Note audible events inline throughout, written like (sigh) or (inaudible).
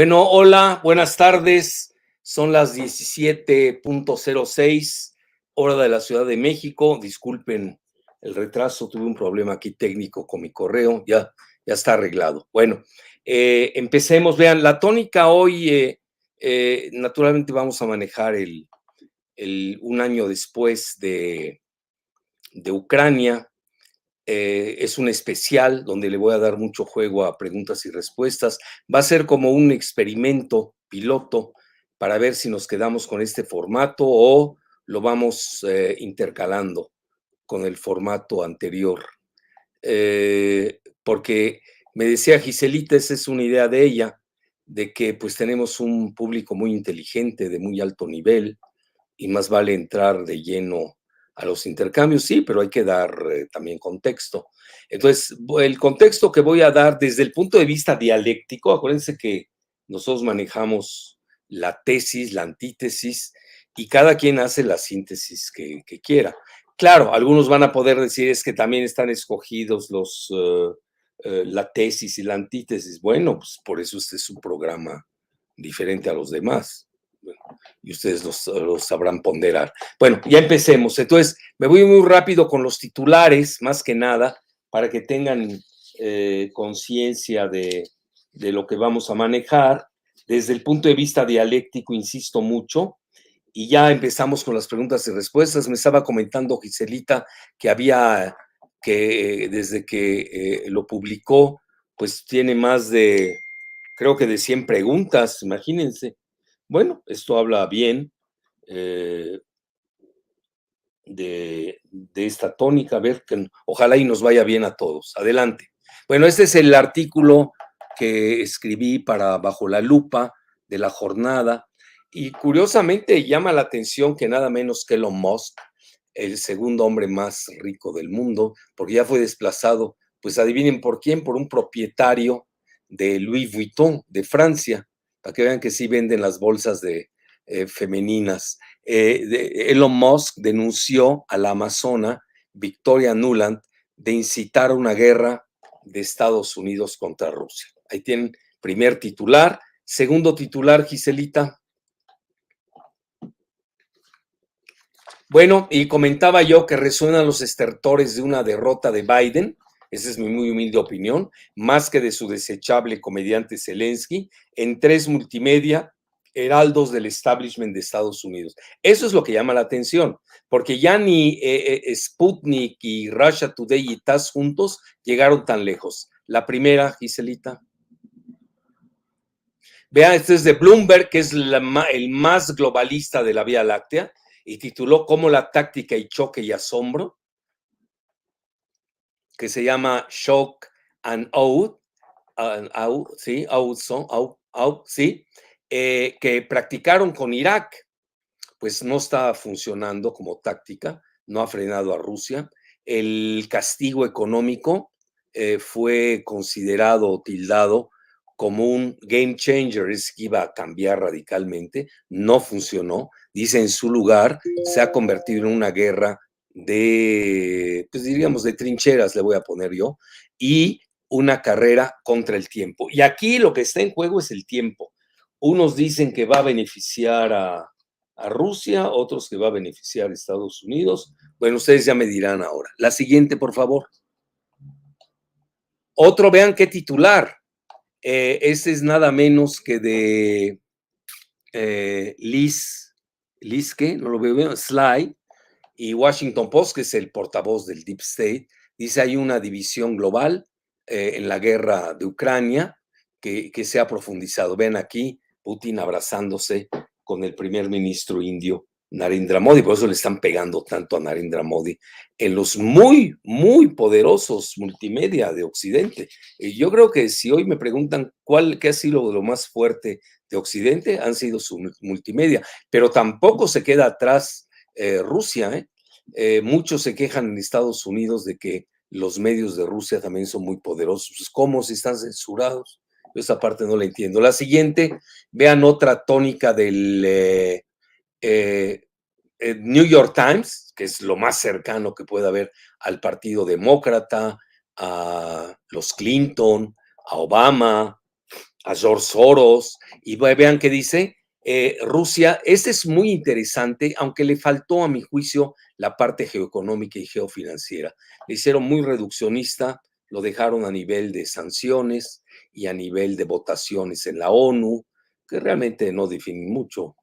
Bueno, hola, buenas tardes. Son las 17.06 hora de la Ciudad de México. Disculpen el retraso, tuve un problema aquí técnico con mi correo, ya, ya está arreglado. Bueno, eh, empecemos. Vean, la tónica hoy, eh, eh, naturalmente vamos a manejar el, un año después de, de Ucrania, es un especial donde le voy a dar mucho juego a preguntas y respuestas. Va a ser como un experimento piloto para ver si nos quedamos con este formato o lo vamos eh, intercalando con el formato anterior. Eh, porque me decía Giselita, esa es una idea de ella, de que pues tenemos un público muy inteligente, de muy alto nivel, y más vale entrar de lleno a los intercambios, sí, pero hay que dar eh, también contexto. Entonces, el contexto que voy a dar desde el punto de vista dialéctico, acuérdense que nosotros manejamos la tesis, la antítesis, y cada quien hace la síntesis que, quiera. Claro, algunos van a poder decir es que también están escogidos los, eh, eh, la tesis y la antítesis. Bueno, pues por eso este es un programa diferente a los demás y ustedes los, sabrán ponderar. Bueno, ya empecemos. Entonces, me voy muy rápido con los titulares, más que nada, para que tengan eh, conciencia de, de lo que vamos a manejar. Desde el punto de vista dialéctico, insisto mucho, y ya empezamos con las preguntas y respuestas. Me estaba comentando Giselita que había, que desde que eh, lo publicó, pues tiene más de, creo que de 100 preguntas, imagínense. Bueno, esto habla bien eh, de, esta tónica, a ver, que ojalá y nos vaya bien a todos. Adelante. Bueno, este es el artículo que escribí para Bajo la Lupa de la jornada y curiosamente llama la atención que nada menos que Elon Musk, el segundo hombre más rico del mundo, porque ya fue desplazado, pues adivinen por quién, por un propietario de Louis Vuitton de Francia para que vean que sí venden las bolsas de, eh, femeninas. Eh, Elon Musk denunció a la amazona Victoria Nuland de incitar a una guerra de Estados Unidos contra Rusia. Ahí tienen primer titular. Segundo titular, Giselita. Bueno, y comentaba yo que resuenan los estertores de una derrota de Biden esa es mi muy humilde opinión, más que de su desechable comediante Zelensky, en tres multimedia, heraldos del establishment de Estados Unidos. Eso es lo que llama la atención, porque ya ni eh, eh, Sputnik y Russia Today y TAS juntos llegaron tan lejos. La primera, Giselita. Vean, este es de Bloomberg, que es el más globalista de la Vía Láctea, y tituló Cómo la táctica y choque y asombro que se llama Shock and Out, ¿sí? ¿sí? Eh, que practicaron con Irak, pues no está funcionando como táctica, no ha frenado a Rusia. El castigo económico eh, fue considerado o tildado como un game changer, es que iba a cambiar radicalmente, no funcionó. Dice en su lugar, se ha convertido en una guerra de, pues diríamos, de trincheras, le voy a poner yo, y una carrera contra el tiempo. Y aquí lo que está en juego es el tiempo. Unos dicen que va a beneficiar a, Rusia, otros que va a beneficiar a Estados Unidos. Bueno, ustedes ya me dirán ahora. La siguiente, por favor. Otro, vean qué titular. Eh, este es nada menos que de eh, Liz, Liz, ¿qué? No lo veo bien, Sly, y Washington Post, que es el portavoz del Deep State, dice hay una división global eh, en la guerra de Ucrania que, que se ha profundizado. Ven aquí Putin abrazándose con el primer ministro indio Narendra Modi, por eso le están pegando tanto a Narendra Modi en los muy, muy poderosos multimedia de Occidente. Y yo creo que si hoy me preguntan cuál, qué ha sido lo más fuerte de Occidente, han sido su multimedia, pero tampoco se queda atrás eh, Rusia. ¿eh? Eh, muchos se quejan en Estados Unidos de que los medios de Rusia también son muy poderosos. Pues, ¿Cómo si están censurados? esa parte no la entiendo. La siguiente, vean otra tónica del eh, eh, New York Times, que es lo más cercano que puede haber al Partido Demócrata, a los Clinton, a Obama, a George Soros, y vean qué dice, eh, Rusia, este es muy interesante, aunque le faltó a mi juicio la parte geoeconómica y geofinanciera. Le hicieron muy reduccionista, lo dejaron a nivel de sanciones y a nivel de votaciones en la ONU, que realmente no definen mucho.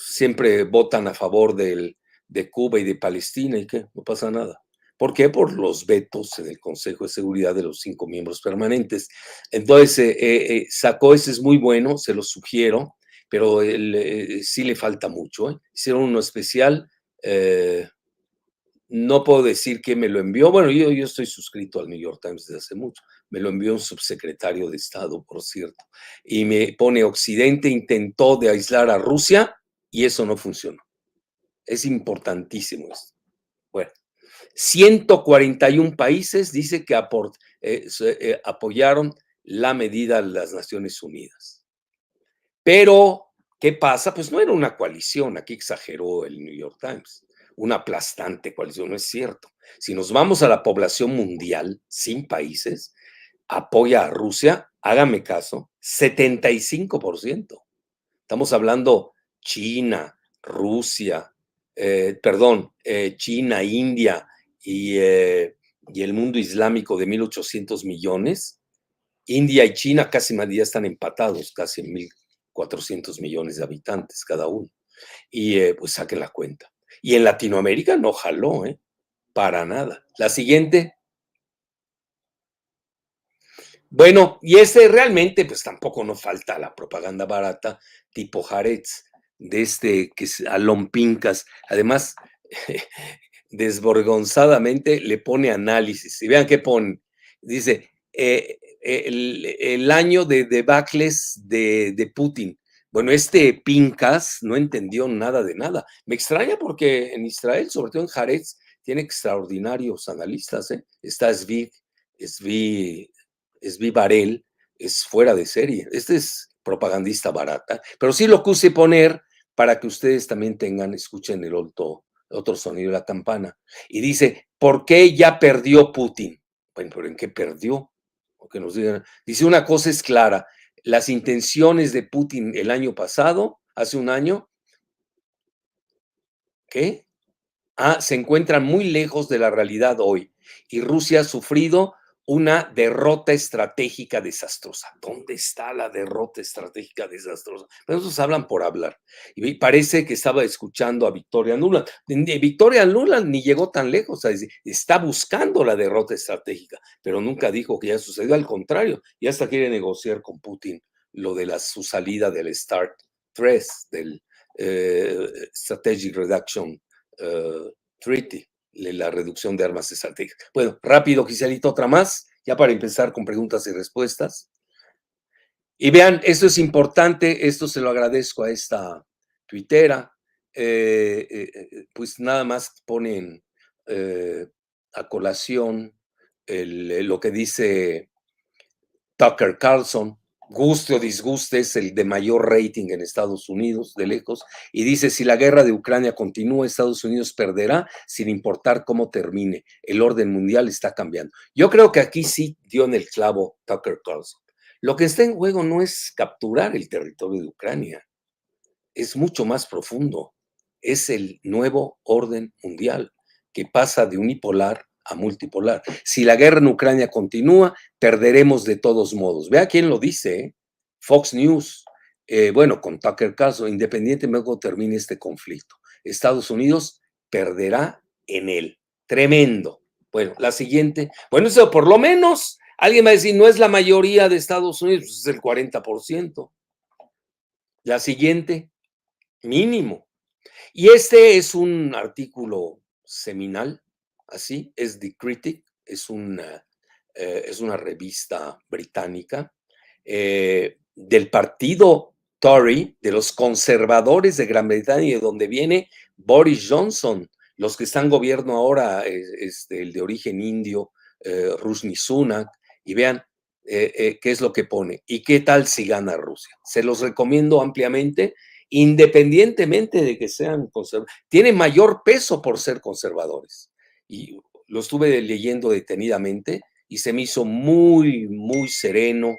Siempre votan a favor del, de Cuba y de Palestina y que no pasa nada. ¿Por qué? Por los vetos en el Consejo de Seguridad de los cinco miembros permanentes. Entonces, eh, eh, eh, sacó ese es muy bueno, se lo sugiero, pero sí le falta mucho. Hicieron uno especial. no puedo decir que me lo envió. Bueno, yo, yo estoy suscrito al New York Times desde hace mucho. Me lo envió un subsecretario de Estado, por cierto. Y me pone Occidente intentó de aislar a Rusia y eso no funcionó. Es importantísimo esto. Bueno, 141 países dice que eh, eh, apoyaron la medida de las Naciones Unidas. Pero, ¿qué pasa? Pues no era una coalición, aquí exageró el New York Times, una aplastante coalición, no es cierto. Si nos vamos a la población mundial, sin países, apoya a Rusia, hágame caso, 75%. Estamos hablando China, Rusia, eh, perdón, China, India, eh, y, el mundo islámico de 1.800 millones, India y China casi ya están empatados, casi en 1.400 millones de habitantes cada uno. Y eh, pues saquen la cuenta. Y en Latinoamérica no jaló, ¿eh? Para nada. La siguiente. Bueno, y ese realmente, pues tampoco nos falta la propaganda barata tipo Jarez, de este que es Alon Pincas. Además, (laughs) desborgonzadamente le pone análisis. Y vean qué pone. Dice, eh, el, año de debacles de, de, Putin. Bueno, este Pincas no entendió nada de nada. Me extraña porque en Israel, sobre todo en Jarez, tiene extraordinarios analistas. ¿eh? Está Svi, Svi, Svi Barel, es fuera de serie. Este es propagandista barata, pero sí lo puse poner para que ustedes también tengan, escuchen el otro, sonido de la campana, y dice, ¿por qué ya perdió Putin? Bueno, pero ¿en qué perdió? que nos digan. Dice, una cosa es clara, las intenciones de Putin el año pasado, hace un año, ¿qué? Ah, se encuentran muy lejos de la realidad hoy. Y Rusia ha sufrido una derrota estratégica desastrosa. ¿Dónde está la derrota estratégica desastrosa? Pero esos hablan por hablar. Y parece que estaba escuchando a Victoria Nuland. Victoria Nuland ni llegó tan lejos. Está buscando la derrota estratégica, pero nunca dijo que ya sucedió. Al contrario, ya hasta quiere negociar con Putin lo de la, su salida del START 3, del eh, Strategic Reduction eh, Treaty la reducción de armas estratégicas. Bueno, rápido, Giselito, otra más, ya para empezar con preguntas y respuestas. Y vean, esto es importante, esto se lo agradezco a esta tuitera, eh, eh, eh, pues nada más ponen a colación lo que dice Tucker Carlson, guste o disguste, es el de mayor rating en Estados Unidos, de lejos, y dice, si la guerra de Ucrania continúa, Estados Unidos perderá sin importar cómo termine. El orden mundial está cambiando. Yo creo que aquí sí dio en el clavo Tucker Carlson. Lo que está en juego no es capturar el territorio de Ucrania, es mucho más profundo. Es el nuevo orden mundial que pasa de unipolar a multipolar. Si la guerra en Ucrania continúa, perderemos de todos modos. Vea quién lo dice, ¿eh? Fox News. Eh, bueno, con Tucker Carlson, independientemente de cómo termine este conflicto, Estados Unidos perderá en él. Tremendo. Bueno, la siguiente. Bueno, eso por lo menos, alguien va a decir, no es la mayoría de Estados Unidos, pues es el 40%. La siguiente, mínimo. Y este es un artículo seminal así, es The Critic, es una, eh, es una revista británica eh, del partido Tory, de los conservadores de Gran Bretaña, de donde viene Boris Johnson, los que están gobierno ahora, este, el de origen indio, eh, y vean eh, eh, qué es lo que pone y qué tal si gana Rusia. Se los recomiendo ampliamente, independientemente de que sean conservadores. Tiene mayor peso por ser conservadores. Y lo estuve leyendo detenidamente y se me hizo muy, muy sereno,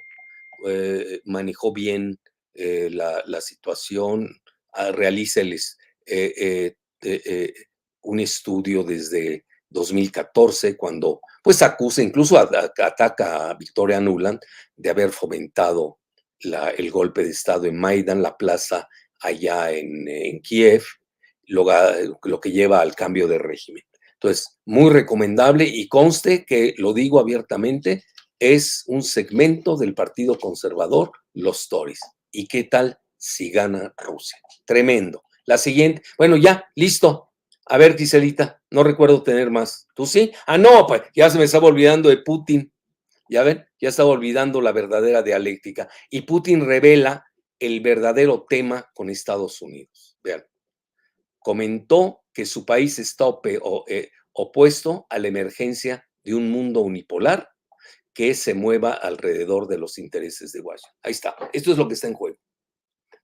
manejó bien la, la, situación, ah, realiza el, un estudio desde 2014, cuando pues acusa, incluso ataca a Victoria Nuland de haber fomentado el golpe de Estado en Maidan, la plaza allá en, Kiev, lo, lo, que lleva al cambio de régimen. Entonces, muy recomendable y conste que, lo digo abiertamente, es un segmento del Partido Conservador, los Tories. ¿Y qué tal si gana Rusia? Tremendo. La siguiente, bueno, ya, listo, a ver, Giselita, no recuerdo tener más. ¿Tú sí? Ah, no, pues ya se me estaba olvidando de Putin. Ya ven, ya estaba olvidando la verdadera dialéctica. Y Putin revela el verdadero tema con Estados Unidos. Vean, comentó que su país está eh, opuesto a la emergencia de un mundo unipolar que se mueva alrededor de los intereses de Washington. Ahí está. Esto es lo que está en juego.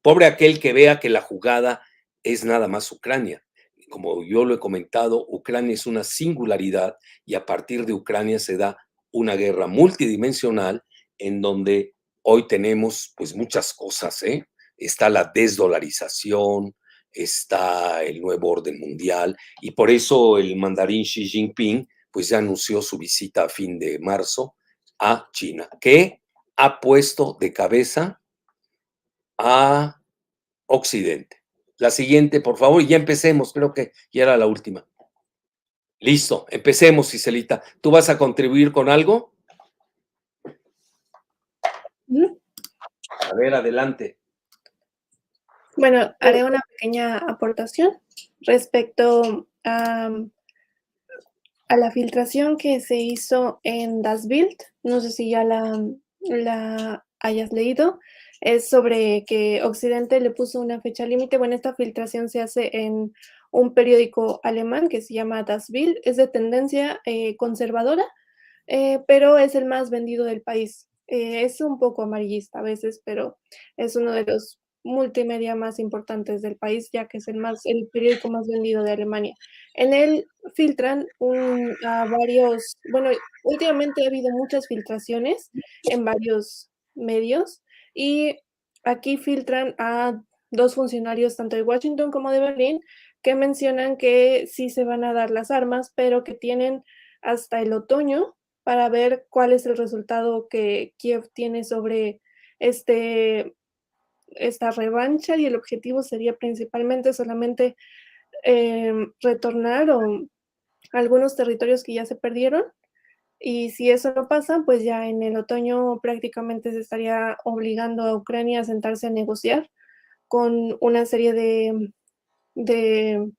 Pobre aquel que vea que la jugada es nada más Ucrania como yo lo he comentado, Ucrania es una singularidad y a partir de Ucrania se da una guerra multidimensional en donde hoy tenemos pues muchas cosas, ¿eh? Está la desdolarización, está el nuevo orden mundial y por eso el mandarín Xi Jinping pues ya anunció su visita a fin de marzo a China, que ha puesto de cabeza a Occidente. La siguiente, por favor, y ya empecemos, creo que ya era la última. Listo, empecemos, Ciselita. ¿Tú vas a contribuir con algo? A ver, adelante. Bueno, haré una pequeña aportación respecto a, a la filtración que se hizo en Das Bild. No sé si ya la, la hayas leído es sobre que Occidente le puso una fecha límite. Bueno, esta filtración se hace en un periódico alemán que se llama Das Bild, es de tendencia eh, conservadora, eh, pero es el más vendido del país. Eh, es un poco amarillista a veces, pero es uno de los multimedia más importantes del país, ya que es el, más, el periódico más vendido de Alemania. En él filtran varios, bueno, últimamente ha habido muchas filtraciones en varios medios y aquí filtran a dos funcionarios tanto de Washington como de Berlín que mencionan que sí se van a dar las armas, pero que tienen hasta el otoño para ver cuál es el resultado que Kiev tiene sobre este, esta revancha y el objetivo sería principalmente solamente em, retornar o algunos territorios que ya se perdieron y si eso no pasa, pues ya en el otoño prácticamente se estaría obligando a Ucrania a sentarse a negociar con una serie de, de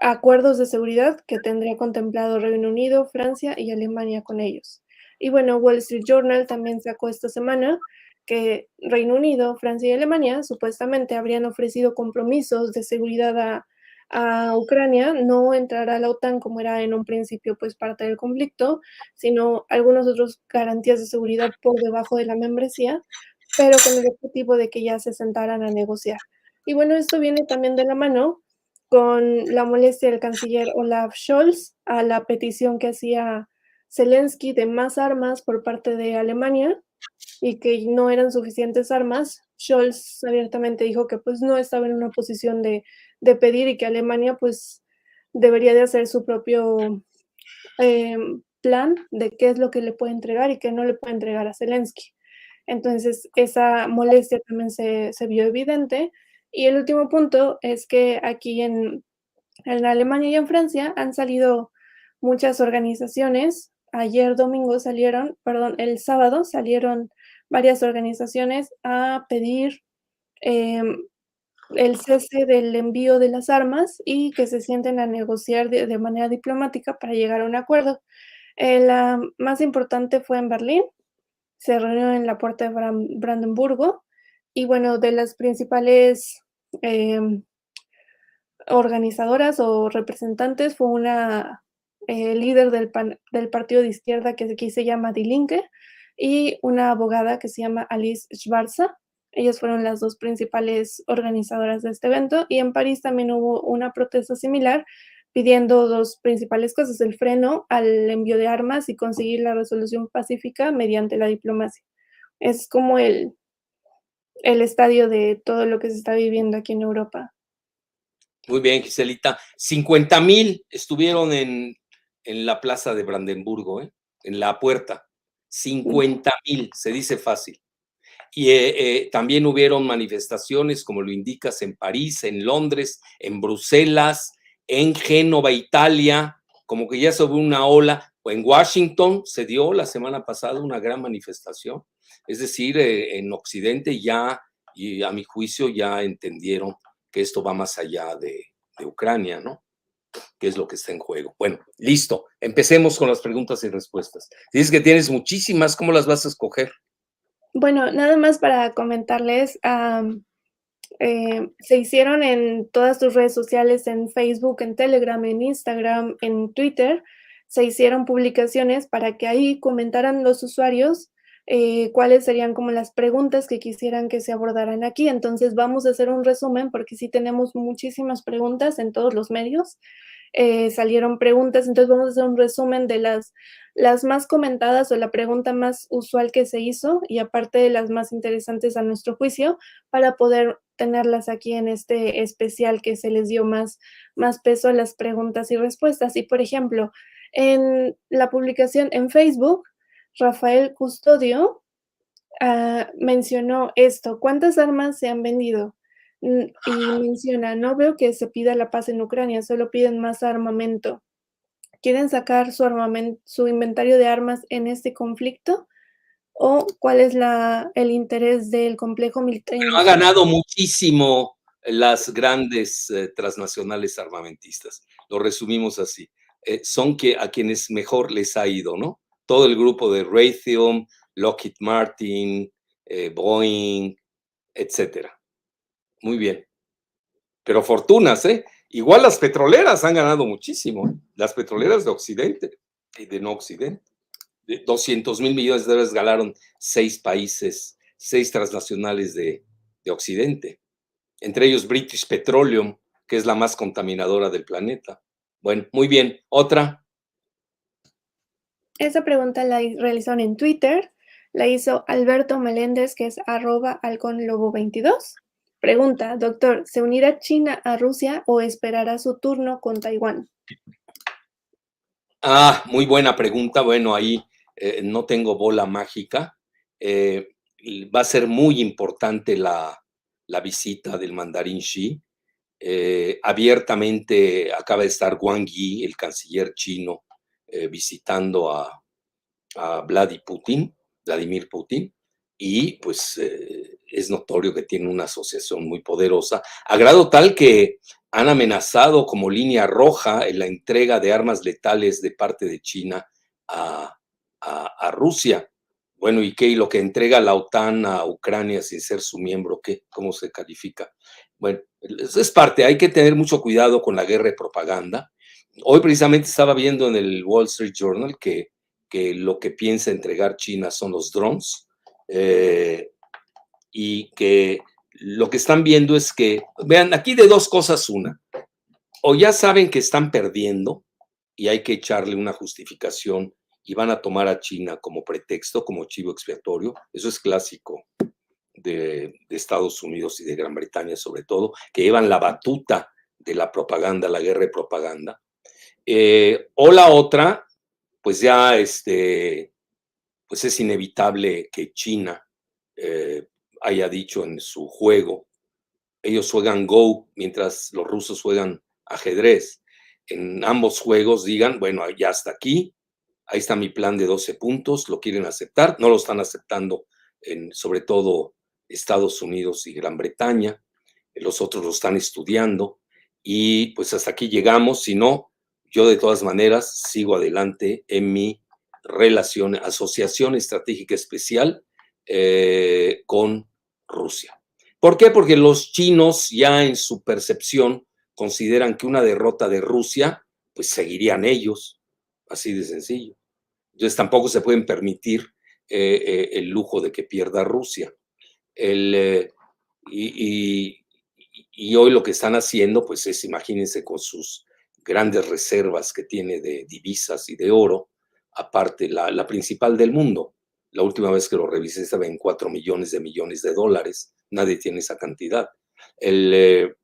acuerdos de seguridad que tendría contemplado Reino Unido, Francia y Alemania con ellos. Y bueno, Wall Street Journal también sacó esta semana que Reino Unido, Francia y Alemania supuestamente habrían ofrecido compromisos de seguridad a a Ucrania no entrará a la OTAN como era en un principio pues parte del conflicto, sino algunos otros garantías de seguridad por debajo de la membresía, pero con el objetivo de que ya se sentaran a negociar. Y bueno, esto viene también de la mano con la molestia del canciller Olaf Scholz a la petición que hacía Zelensky de más armas por parte de Alemania y que no eran suficientes armas. Scholz abiertamente dijo que pues no estaba en una posición de de pedir y que Alemania pues debería de hacer su propio em, plan de qué es lo que le puede entregar y qué no le puede entregar a Zelensky. Entonces, esa molestia también se, vio evidente. Y el último punto es que aquí en, en Alemania y en Francia han salido muchas organizaciones. Ayer domingo salieron, perdón, el sábado salieron varias organizaciones a pedir em, el cese del envío de las armas y que se sienten a negociar de, manera diplomática para llegar a un acuerdo. Eh, la más importante fue en Berlín, se reunió en la puerta de Brandenburgo y bueno, de las principales em, organizadoras o representantes fue una eh, líder del, del, partido de izquierda que aquí se llama Die Linke y una abogada que se llama Alice Schwarza. Ellas fueron las dos principales organizadoras de este evento y en París también hubo una protesta similar pidiendo dos principales cosas, el freno al envío de armas y conseguir la resolución pacífica mediante la diplomacia. Es como el, el estadio de todo lo que se está viviendo aquí en Europa. Muy bien, Giselita. 50 mil estuvieron en, en, la plaza de Brandenburgo, ¿eh? en la puerta. 50 mil, se dice fácil. Y eh, eh, también hubieron manifestaciones, como lo indicas, en París, en Londres, en Bruselas, en Génova, Italia, como que ya sobre una ola. O en Washington se dio la semana pasada una gran manifestación. Es decir, en Occidente ya, y a mi juicio, ya entendieron que esto va más allá de, Ucrania, ¿no? ¿Qué es lo que está en juego? Bueno, listo. Empecemos con las preguntas y respuestas. Dices que tienes muchísimas, ¿cómo las vas a escoger? Bueno, nada más para comentarles, eh, se hicieron en todas tus redes sociales, en Facebook, en Telegram, en Instagram, en Twitter, se hicieron publicaciones para que ahí comentaran los usuarios eh, cuáles serían como las preguntas que quisieran que se abordaran aquí. Entonces vamos a hacer un resumen porque sí tenemos muchísimas preguntas en todos los medios. Eh, salieron preguntas, entonces vamos a hacer un resumen de las, las más comentadas o la pregunta más usual que se hizo y aparte de las más interesantes a nuestro juicio para poder tenerlas aquí en este especial que se les dio más, más peso a las preguntas y respuestas. Y por ejemplo, en la publicación en Facebook, Rafael Custodio ah, mencionó esto, ¿cuántas armas se han vendido? Y menciona, no veo que se pida la paz en Ucrania, solo piden más armamento. ¿Quieren sacar su, armamento, su inventario de armas en este conflicto? ¿O cuál es el interés del complejo militar? ha ganado muchísimo las grandes eh, transnacionales armamentistas. Lo resumimos así. Eh, son que a quienes mejor les ha ido, ¿no? Todo el grupo de Raytheon, Lockheed Martin, eh, Boeing, etcétera. Muy bien. Pero fortunas, ¿eh? Igual las petroleras han ganado muchísimo. Las petroleras de Occidente y de no Occidente. 200 mil millones de dólares ganaron seis países, seis transnacionales de, de Occidente. Entre ellos British Petroleum, que es la más contaminadora del planeta. Bueno, muy bien. Otra. Esa pregunta la realizaron en Twitter, la hizo Alberto Meléndez, que es arroba halconlobo22. Pregunta, doctor, ¿se unirá China a Rusia o esperará su turno con Taiwán? Ah, muy buena pregunta. Bueno, ahí eh, no tengo bola mágica. Eh, va a ser muy importante la, visita del mandarín Xi. Eh, abiertamente acaba de estar Wang Yi, el canciller chino, eh, visitando a, Putin, Vladimir Putin, y pues eh, es notorio que tiene una asociación muy poderosa, a grado tal que han amenazado como línea roja en la entrega de armas letales de parte de China a, Rusia. Bueno, ¿y qué? ¿Y lo que entrega la OTAN a Ucrania sin ser su miembro? ¿Qué? ¿Cómo se califica? Bueno, es parte, hay que tener mucho cuidado con la guerra de propaganda hoy precisamente estaba viendo en el Wall Street Journal que, que lo que piensa entregar China son los drones eh, y que lo que están viendo es que, vean, aquí de dos cosas una, o ya saben que están perdiendo y hay que echarle una justificación y van a tomar a China como pretexto, como chivo expiatorio, eso es clásico de, de Estados Unidos y de Gran Bretaña sobre todo, que llevan la batuta de la propaganda, la guerra de propaganda, eh, o la otra, pues ya este, pues es inevitable que China eh, haya dicho en su juego, ellos juegan Go mientras los rusos juegan ajedrez. En ambos juegos digan, bueno, ya hasta aquí, ahí está mi plan de 12 puntos, lo quieren aceptar, no lo están aceptando en sobre todo Estados Unidos y Gran Bretaña, los otros lo están estudiando y pues hasta aquí llegamos, si no, yo de todas maneras sigo adelante en mi relación, asociación estratégica especial eh, con Rusia. ¿Por qué? Porque los chinos ya en su percepción consideran que una derrota de Rusia, pues seguirían ellos, así de sencillo. Entonces tampoco se pueden permitir eh, eh, el lujo de que pierda Rusia. El, y, hoy lo que están haciendo, pues es, imagínense, con sus grandes reservas que tiene de divisas y de oro, aparte la, principal del mundo. La última vez que lo revisé estaba en 4 millones de millones de dólares. Nadie tiene esa cantidad. El, eh,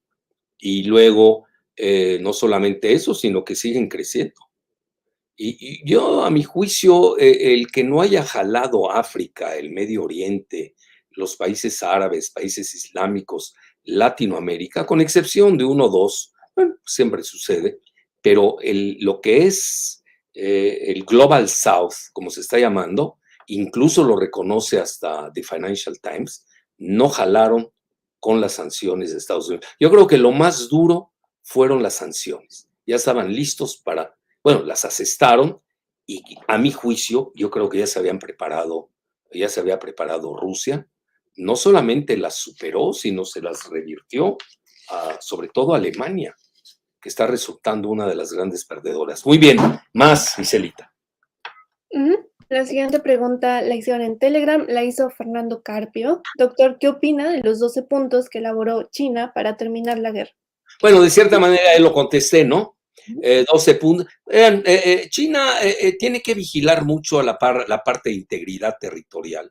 y luego, eh, no solamente eso, sino que siguen creciendo. Y, yo, a mi juicio, eh, el que no haya jalado África, el Medio Oriente, los países árabes, países islámicos, Latinoamérica, con excepción de uno o dos, bueno, siempre sucede, pero lo que es el Global South, como se está llamando, incluso lo reconoce hasta The Financial Times, no jalaron con las sanciones de Estados Unidos. Yo creo que lo más duro fueron las sanciones. Ya estaban listos para, bueno, las asestaron y a mi juicio yo creo que ya se habían preparado, ya se había preparado Rusia. No solamente las superó, sino se las revirtió, sobre todo Alemania, que está resultando una de las grandes perdedoras. Muy bien, más, Giselita. La siguiente pregunta la hicieron en Telegram, la hizo Fernando Carpio. Doctor, ¿qué opina de los 12 puntos que elaboró China para terminar la guerra? Bueno, de cierta manera él lo contesté, ¿no? 12 eh, puntos. Vean, eh, eh, China tiene que vigilar mucho a la, la parte de integridad territorial,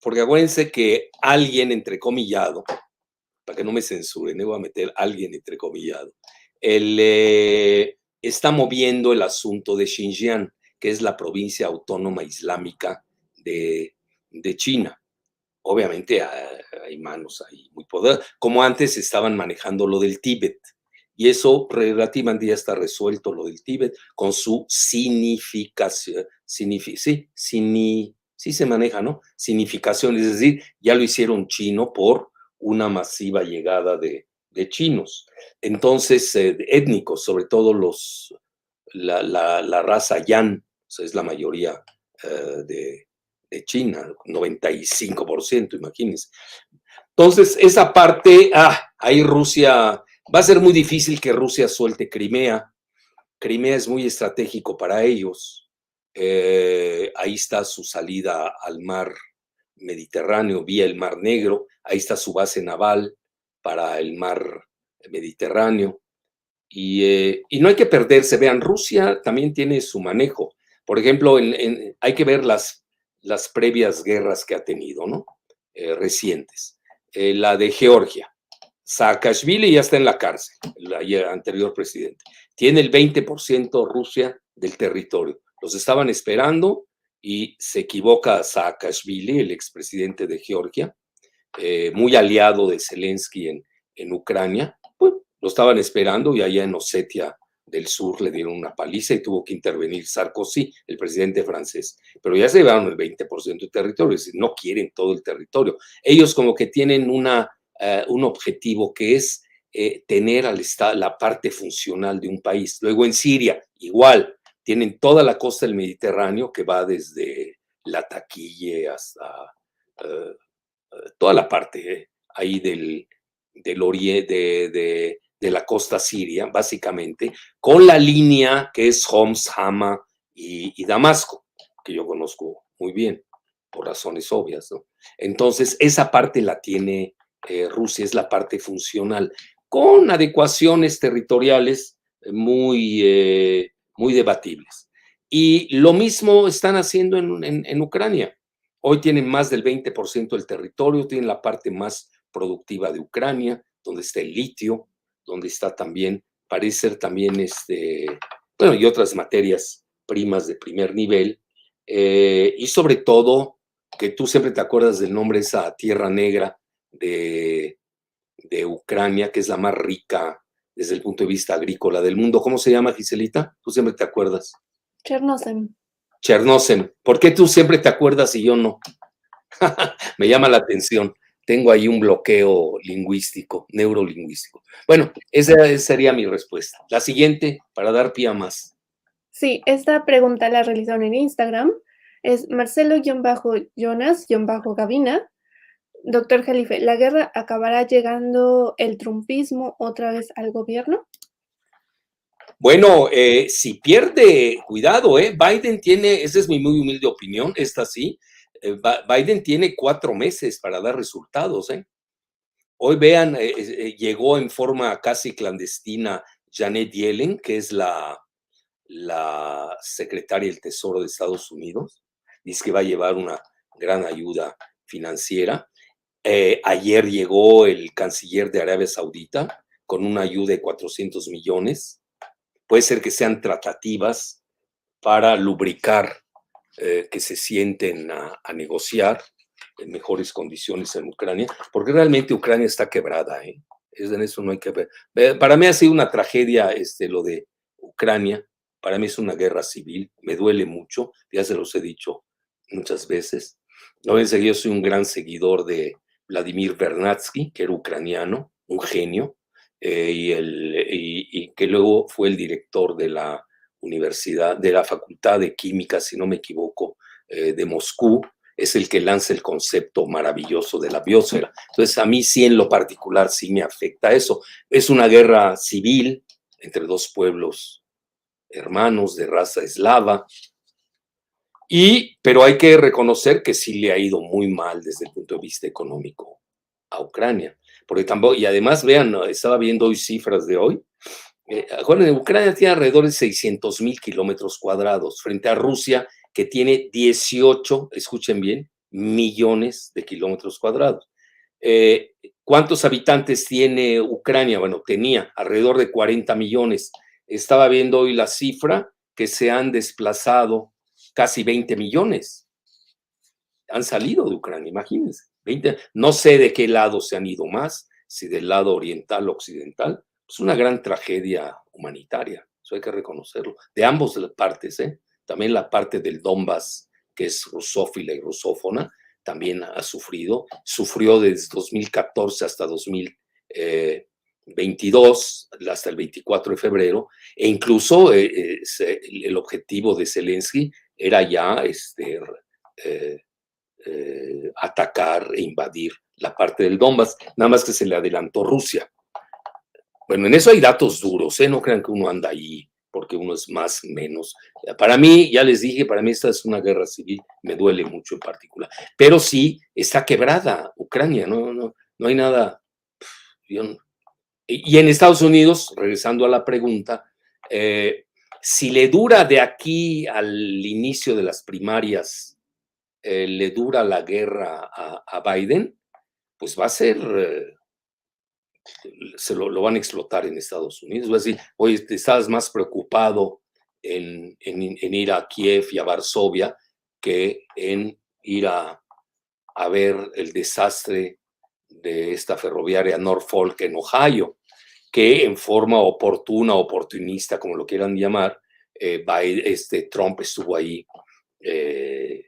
porque acuérdense que alguien entrecomillado, para que no me censuren, voy a meter alguien entrecomillado, él está moviendo el asunto de Xinjiang que es la provincia autónoma islámica de, China. Obviamente hay manos ahí muy poderosas, como antes estaban manejando lo del Tíbet. Y eso relativamente ya está resuelto, lo del Tíbet, con su significación, sí, sí se maneja, ¿no? Significación, es decir, ya lo hicieron chino por una masiva llegada de, chinos. Entonces, eh, étnicos, sobre todo los, la, la raza Yan, es la mayoría eh, de, China, 95%, imagínense. Entonces, esa parte, ah, ahí Rusia, va a ser muy difícil que Rusia suelte Crimea. Crimea es muy estratégico para ellos. Eh, ahí está su salida al mar Mediterráneo vía el Mar Negro. Ahí está su base naval para el mar Mediterráneo. Y, eh, y no hay que perderse. Vean, Rusia también tiene su manejo. Por ejemplo, hay que ver las, las previas guerras que ha tenido, ¿no? Eh, recientes. Eh, la de Georgia. Saakashvili ya está en la cárcel, el anterior presidente. Tiene el 20% Rusia del territorio. Los estaban esperando y se equivoca Saakashvili, el expresidente de Georgia, eh, muy aliado de Zelensky en, en Ucrania. Pues, lo estaban esperando y allá en Osetia del sur le dieron una paliza y tuvo que intervenir Sarkozy, el presidente francés. Pero ya se llevaron el 20% de territorio, es decir, no quieren todo el territorio. Ellos como que tienen una, eh, un objetivo que es eh, tener al la parte funcional de un país. Luego en Siria, igual, tienen toda la costa del Mediterráneo que va desde la taquille hasta toda la parte ahí del, oriente, de la costa siria, básicamente, con la línea que es Homs, Hama y, Damasco, que yo conozco muy bien, por razones obvias. Entonces, esa parte la tiene eh, Rusia, es la parte funcional, con adecuaciones territoriales muy, eh, muy debatibles. Y lo mismo están haciendo en, en Ucrania. Hoy tienen más del 20% del territorio, tienen la parte más productiva de Ucrania, donde está el litio, donde está también, parece ser también, este, bueno, y otras materias primas de primer nivel, eh, y sobre todo, que tú siempre te acuerdas del nombre, esa tierra negra de, de Ucrania, que es la más rica desde el punto de vista agrícola del mundo. ¿Cómo se llama, Giselita? Tú siempre te acuerdas. Chernozem. Chernozem. ¿Por qué tú siempre te acuerdas y yo no? (laughs) Me llama la atención tengo ahí un bloqueo lingüístico, neurolingüístico. Bueno, esa sería mi respuesta. La siguiente, para dar pie a más. Sí, esta pregunta la realizaron en Instagram. Es Marcelo-Jonas-Gavina. doctor Jalife, ¿la guerra acabará llegando el trumpismo otra vez al gobierno? Bueno, eh, si pierde, cuidado, eh, Biden tiene, esa es mi muy humilde opinión, esta sí, eh, Biden tiene cuatro meses para dar resultados. ¿eh? Hoy vean, llegó en forma casi clandestina Janet Yellen, que es la, la secretaria del Tesoro de Estados Unidos. Dice que va a llevar una gran ayuda financiera. ayer llegó el canciller de Arabia Saudita con una ayuda de 400 millones puede ser que sean tratativas para lubricar eh, que se sienten a, negociar en mejores condiciones en Ucrania, porque realmente Ucrania está quebrada, ¿eh? en eso no hay que ver. Para mí ha sido una tragedia este, lo de Ucrania, para mí es una guerra civil, me duele mucho, ya se los he dicho muchas veces. No yo soy un gran seguidor de Vladimir Vernadsky, que era ucraniano, un genio, eh, y, el, que luego fue el director de la Universidad, de la Facultad de Química, si no me equivoco, eh, de Moscú, es el que lanza el concepto maravilloso de la biosfera. Entonces, a mí sí en lo particular sí me afecta eso. Es una guerra civil entre dos pueblos hermanos de raza eslava, y, pero hay que reconocer que sí le ha ido muy mal desde el punto de vista económico a Ucrania porque tampoco, y además vean, estaba viendo hoy cifras de hoy, eh, Ucrania tiene alrededor de 600 mil kilómetros cuadrados frente a Rusia que tiene 18, escuchen bien, millones de kilómetros cuadrados. Eh, ¿Cuántos habitantes tiene Ucrania? Bueno, tenía alrededor de 40 millones. Estaba viendo hoy la cifra que se han desplazado casi 20 millones. Han salido de Ucrania, imagínense no sé de qué lado se han ido más, si del lado oriental o occidental. Es una gran tragedia humanitaria, eso hay que reconocerlo, de ambas partes, ¿eh? También la parte del Donbass, que es rusófila y rusófona, también ha sufrido, sufrió desde 2014 hasta 2022, eh, hasta el 24 de febrero, e incluso eh, el objetivo de Zelensky era ya este, atacar e invadir la parte del Donbass, nada más que se le adelantó Rusia. Bueno, en eso hay datos duros, ¿eh? no crean que uno anda ahí porque uno es más, menos. Para mí, ya les dije, para mí esta es una guerra civil, me duele mucho en particular. Pero sí, está quebrada Ucrania, no, no, no hay nada. y en Estados Unidos, regresando a la pregunta, eh, si le dura de aquí al inicio de las primarias eh, le dura la guerra a, Biden, pues va a ser, eh, se lo, van a explotar en Estados Unidos. Va decir, oye, estás más preocupado en, ir a Kiev y a Varsovia que en ir a, a ver el desastre de esta ferroviaria Norfolk en Ohio, que en forma oportuna, oportunista, como lo quieran llamar, eh, este, Trump estuvo ahí eh,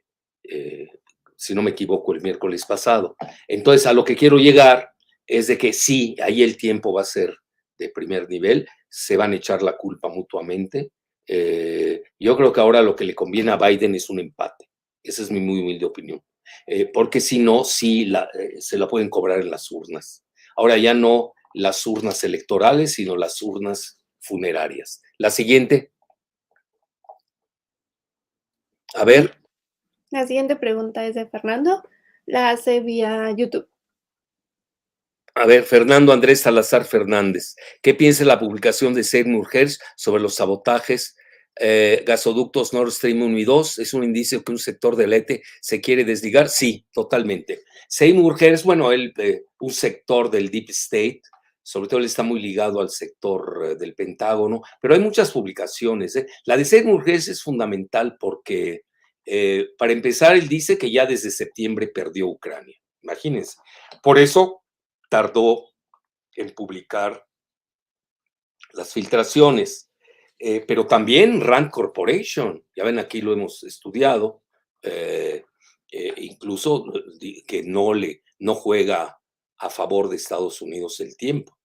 si no me equivoco, el miércoles pasado. Entonces, a lo que quiero llegar es de que sí, ahí el tiempo va a ser de primer nivel, se van a echar la culpa mutuamente. Eh, yo creo que ahora lo que le conviene a Biden es un empate. Esa es mi muy humilde opinión. Eh, porque si no, sí se la pueden cobrar en las urnas. Ahora ya no las urnas electorales, sino las urnas funerarias. La siguiente. A ver. La siguiente pregunta es de Fernando, la hace vía YouTube. A ver, Fernando Andrés Salazar Fernández, ¿qué piensa la publicación de Seymour Hersh sobre los sabotajes eh, gasoductos Nord Stream 1 y 2? ¿Es un indicio que un sector del ETE se quiere desligar? Sí, totalmente. Seymour Hersh, bueno, él, eh, un sector del Deep State, sobre todo él está muy ligado al sector eh, del Pentágono, pero hay muchas publicaciones. La de Seymour Hersh es fundamental porque para empezar, él dice que ya desde septiembre perdió Ucrania. Imagínense. Por eso tardó en publicar las filtraciones. Eh, pero también Rand Corporation, ya ven aquí lo hemos estudiado, eh, incluso que no, le, no juega a favor de Estados Unidos el tiempo.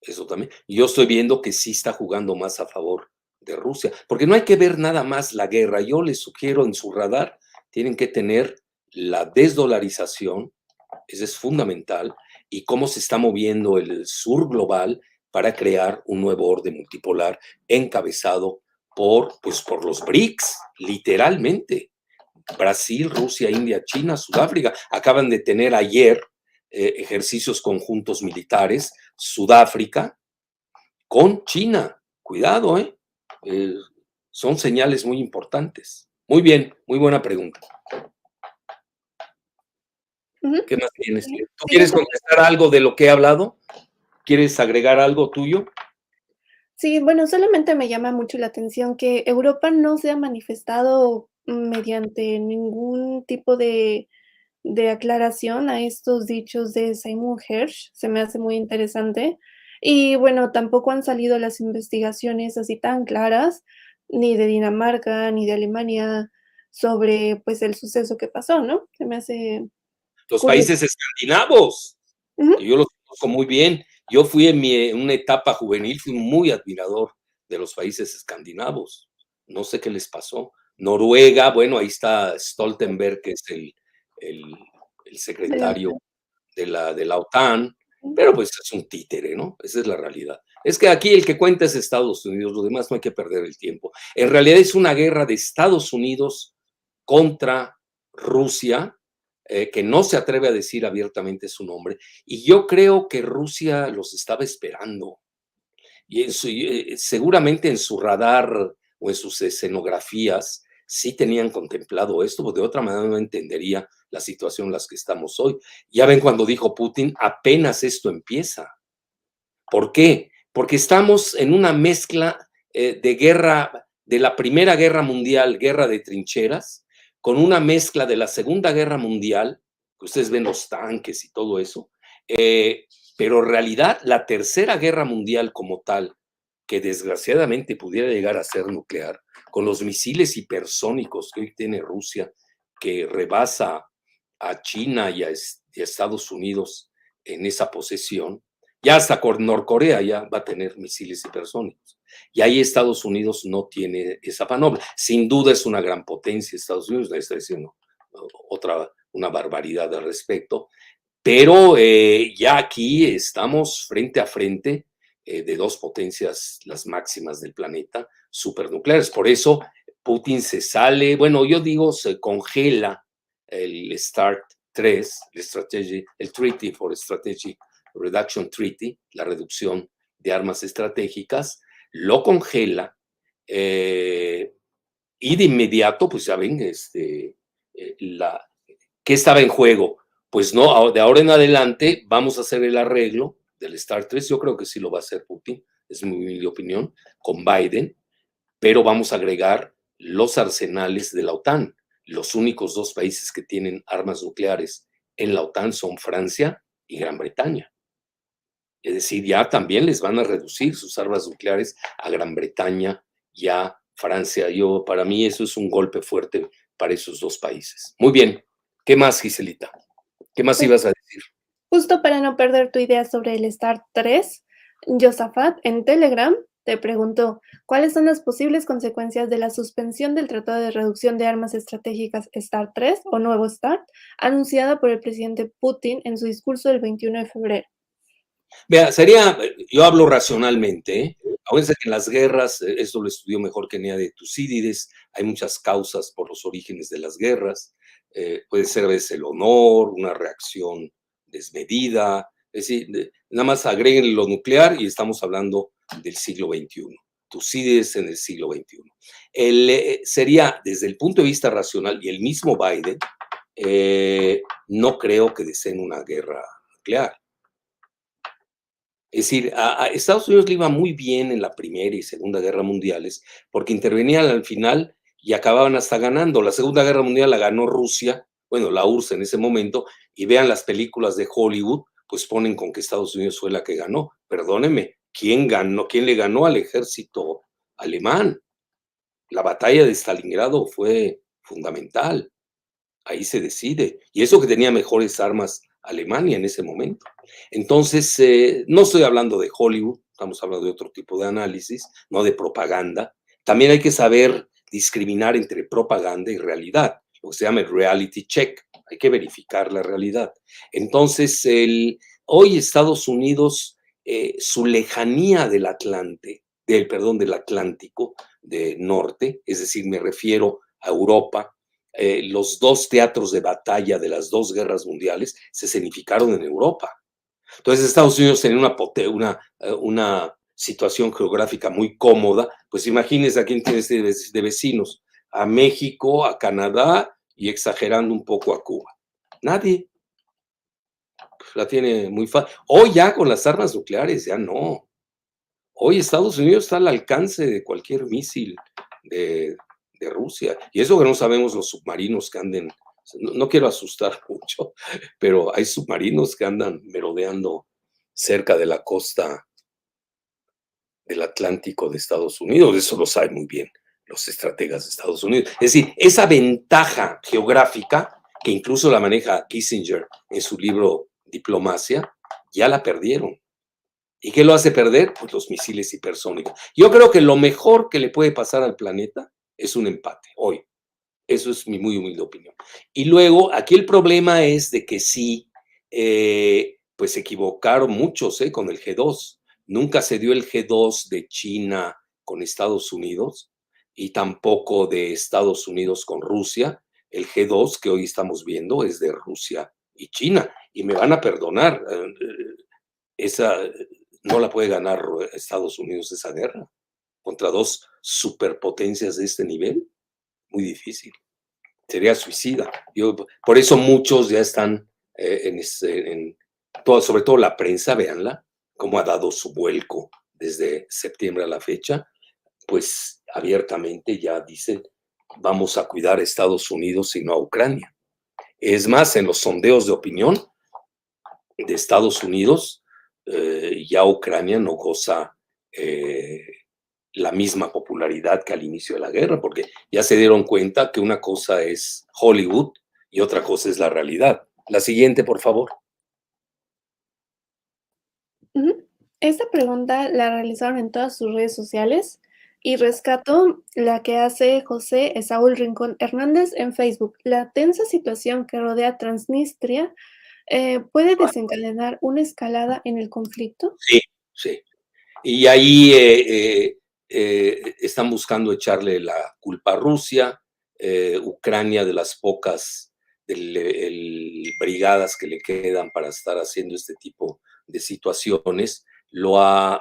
Eso también. yo estoy viendo que sí está jugando más a favor de Rusia, porque no hay que ver nada más la guerra. Yo les sugiero en su radar, tienen que tener la desdolarización Ese es fundamental. Y cómo se está moviendo el sur global para crear un nuevo orden multipolar encabezado por, pues, por los BRICS, literalmente. Brasil, Rusia, India, China, Sudáfrica. Acaban de tener ayer eh, ejercicios conjuntos militares, Sudáfrica con China. Cuidado, ¿eh? ¿eh? Son señales muy importantes. Muy bien, muy buena pregunta. ¿Qué más tienes? ¿Tú quieres contestar algo de lo que he hablado? ¿Quieres agregar algo tuyo? Sí, bueno, solamente me llama mucho la atención que Europa no se ha manifestado mediante ningún tipo de, de aclaración a estos dichos de Simon Hersh. Se me hace muy interesante. Y bueno, tampoco han salido las investigaciones así tan claras, ni de Dinamarca, ni de Alemania, sobre pues el suceso que pasó, ¿no? Se me hace... Los países escandinavos, yo los conozco muy bien. Yo fui en, mi, una etapa juvenil, fui muy admirador de los países escandinavos. No sé qué les pasó. Noruega, bueno, ahí está Stoltenberg, que es el, el, secretario de la, de la OTAN, pero pues es un títere, ¿no? Esa es la realidad. Es que aquí el que cuenta es Estados Unidos, lo demás no hay que perder el tiempo. En realidad es una guerra de Estados Unidos contra Rusia, eh, que no se atreve a decir abiertamente su nombre. Y yo creo que Rusia los estaba esperando. Y eh, seguramente en su radar o en sus escenografías sí tenían contemplado esto, porque de otra manera no entendería la situación en la que estamos hoy. Ya ven cuando dijo Putin, apenas esto empieza. ¿Por qué? Porque estamos en una mezcla eh, de guerra, de la Primera Guerra Mundial, guerra de trincheras, con una mezcla de la Segunda Guerra Mundial, que ustedes ven los tanques y todo eso, eh, pero en realidad la Tercera Guerra Mundial como tal, que desgraciadamente pudiera llegar a ser nuclear, con los misiles hipersónicos que hoy tiene Rusia, que rebasa a China y a, Estados Unidos en esa posesión, ya hasta Norcorea ya va a tener misiles hipersónicos. Y ahí Estados Unidos no tiene esa panoplia. Sin duda es una gran potencia Estados Unidos, está diciendo otra, una barbaridad al respecto, pero eh, ya aquí estamos frente a frente eh, de dos potencias, las máximas del planeta, supernucleares. Por eso Putin se sale, bueno, yo digo, se congela el START 3, el, el Treaty for Strategic Reduction Treaty, la reducción de armas estratégicas, lo congela eh, y de inmediato, pues ya ven, este, eh, la, ¿qué estaba en juego? Pues no, de ahora en adelante vamos a hacer el arreglo del START 3, yo creo que sí lo va a hacer Putin, es mi opinión, con Biden, pero vamos a agregar los arsenales de la OTAN. Los únicos dos países que tienen armas nucleares en la OTAN son Francia y Gran Bretaña. Es decir, ya también les van a reducir sus armas nucleares a Gran Bretaña y a Francia. Yo, para mí eso es un golpe fuerte para esos dos países. Muy bien. ¿Qué más, Giselita? ¿Qué más pues ibas a decir? Justo para no perder tu idea sobre el START 3, Josafat en Telegram te preguntó, ¿cuáles son las posibles consecuencias de la suspensión del Tratado de Reducción de Armas Estratégicas START 3 o Nuevo START, anunciada por el presidente Putin en su discurso del 21 de febrero? Vea, sería, yo hablo racionalmente, ¿eh? Acuérdense que en las guerras, eh, esto lo estudió mejor que Nea de Tucídides, hay muchas causas por los orígenes de las guerras, eh, puede ser a veces el honor, una reacción desmedida, es decir, nada más agreguen lo nuclear y estamos hablando del siglo XXI. Tucídides en el siglo XXI. El, sería, desde el punto de vista racional, y el mismo Biden, no creo que deseen una guerra nuclear. Es decir, a, Estados Unidos le iba muy bien en la Primera y Segunda Guerra Mundiales porque intervenían al final y acababan hasta ganando. La Segunda Guerra Mundial la ganó Rusia, bueno, la URSS en ese momento, y vean las películas de Hollywood, pues ponen con que Estados Unidos fue la que ganó. Perdóneme, ¿quién ganó? ¿Quién le ganó al ejército alemán? La batalla de Stalingrado fue fundamental. Ahí se decide. Y eso que tenía mejores armas Alemania en ese momento. Entonces, eh, no estoy hablando de Hollywood, estamos hablando de otro tipo de análisis, no de propaganda. También hay que saber discriminar entre propaganda y realidad, lo que se llama el reality check. hay que verificar la realidad. Entonces, el, hoy Estados Unidos, eh, su lejanía del Atlante, del, perdón, del Atlántico, de norte, es decir, me refiero a Europa, eh, los dos teatros de batalla de las dos guerras mundiales se escenificaron en Europa. Entonces Estados Unidos tenía una, una, eh, una situación geográfica muy cómoda, pues imagínense a quién tienes de vecinos, a México, a Canadá y exagerando un poco a Cuba. Nadie. La tiene muy fácil. Hoy ya con las armas nucleares, ya no. Hoy Estados Unidos está al alcance de cualquier misil de, Rusia. Y eso que no sabemos los submarinos que anden, no, quiero asustar (laughs) mucho, pero hay submarinos que andan merodeando cerca de la costa del Atlántico de Estados Unidos. Eso lo saben muy bien los estrategas de Estados Unidos. Es decir, esa ventaja geográfica, que incluso la maneja Kissinger en su libro Diplomacia, ya la perdieron. ¿Y qué lo hace perder? Pues los misiles hipersónicos. Yo creo que lo mejor que le puede pasar al planeta es un empate hoy. Eso es mi muy humilde opinión. Y luego, aquí el problema es de que sí, eh, pues se equivocaron muchos eh, con el G2. Nunca se dio el G2 de China con Estados Unidos y tampoco de Estados Unidos con Rusia. El G2 que hoy estamos viendo es de Rusia y China. Y me van a perdonar, eh, esa no la puede ganar Estados Unidos esa guerra contra dos superpotencias de este nivel. Muy difícil. Sería suicida. Yo, por eso muchos ya están eh, en, en todo, sobre todo la prensa, véanla, cómo ha dado su vuelco desde septiembre a la fecha, pues abiertamente ya dicen, vamos a cuidar a Estados Unidos y no a Ucrania. Es más, en los sondeos de opinión de Estados Unidos, eh, ya Ucrania no goza eh, la misma popularidad que al inicio de la guerra, porque ya se dieron cuenta que una cosa es Hollywood y otra cosa es la realidad. La siguiente, por favor. Esta pregunta la realizaron en todas sus redes sociales y rescato la que hace José Saúl Rincón Hernández en Facebook. La tensa situación que rodea Transnistria eh, ¿puede desencadenar una escalada en el conflicto? Sí, sí. Y ahí eh, eh, están buscando echarle la culpa a Rusia, Ucrania de las pocas brigadas que le quedan para estar haciendo este tipo de situaciones, lo ha,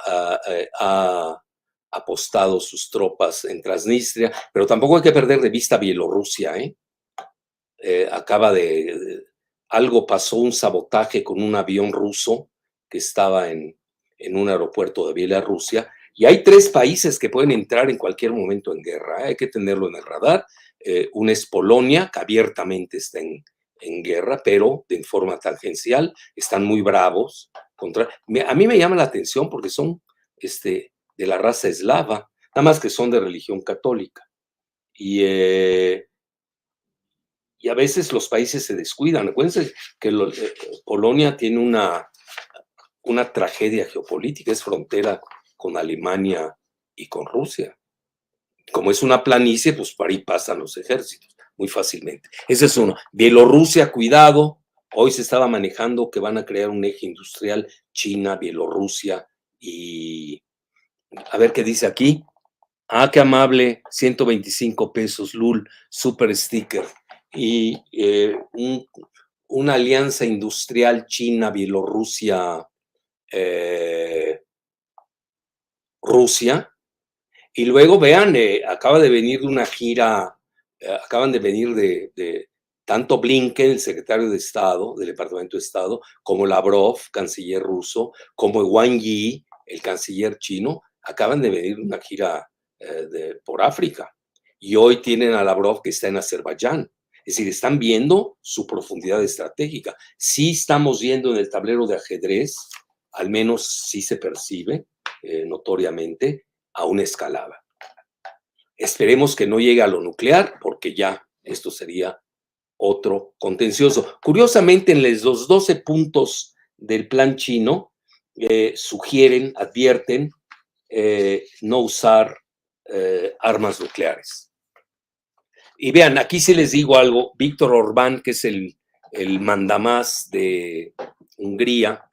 apostado sus tropas en Transnistria, pero tampoco hay que perder de vista Bielorrusia, ¿eh? acaba de, algo pasó, un sabotaje con un avión ruso que estaba en, en un aeropuerto de Bielorrusia. Y hay tres países que pueden entrar en cualquier momento en guerra, ¿eh? hay que tenerlo en el radar. Eh, una es Polonia, que abiertamente está en, en guerra, pero de forma tangencial, están muy bravos. Contra... A mí me llama la atención porque son este, de la raza eslava, nada más que son de religión católica. Y eh, y a veces los países se descuidan. Acuérdense que eh, Polonia tiene una, una tragedia geopolítica, es frontera con Alemania y con Rusia. Como es una planicie, pues por ahí pasan los ejércitos muy fácilmente. Ese es uno. Bielorrusia, cuidado. Hoy se estaba manejando que van a crear un eje industrial China, Bielorrusia y a ver qué dice aquí. Ah, qué amable, 125 pesos, Lul, super sticker y eh, una alianza industrial China, Bielorrusia, eh, Rusia. Y luego vean, eh, acaba de venir de una gira, acaban de venir de, tanto Blinken, el secretario de Estado del Departamento de Estado, como Lavrov, canciller ruso, como Wang Yi, el canciller chino, acaban de venir una gira por África. Y hoy tienen a Lavrov que está en Azerbaiyán. Es decir, están viendo su profundidad estratégica. Sí estamos viendo en el tablero de ajedrez, al menos sí se percibe eh, notoriamente, a una escalada. Esperemos que no llegue a lo nuclear, porque ya esto sería otro contencioso. Curiosamente, en los 12 puntos del plan chino, eh, sugieren, advierten eh, no usar armas nucleares. Y vean, aquí sí les digo algo, Víctor Orbán, que es el el mandamás de Hungría,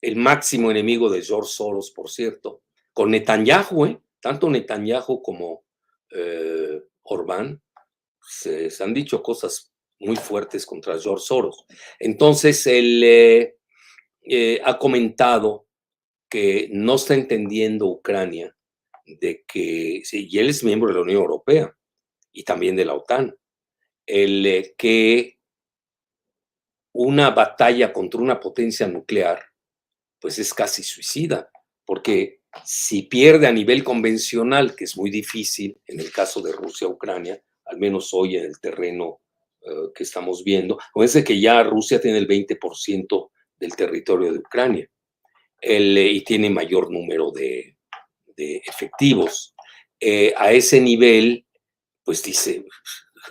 el máximo enemigo de George Soros, por cierto, con Netanyahu, ¿eh? tanto Netanyahu como eh, Orbán, se, han dicho cosas muy fuertes contra George Soros. Entonces, él eh, ha comentado que no está entendiendo Ucrania de que, y él es miembro de la Unión Europea y también de la OTAN, el, que una batalla contra una potencia nuclear, pues es casi suicida, porque si pierde a nivel convencional, que es muy difícil en el caso de Rusia-Ucrania, al menos hoy en el terreno eh, que estamos viendo, acuérdense que ya Rusia tiene el 20% del territorio de Ucrania el, y tiene mayor número de, de efectivos. Eh, a ese nivel, pues dice,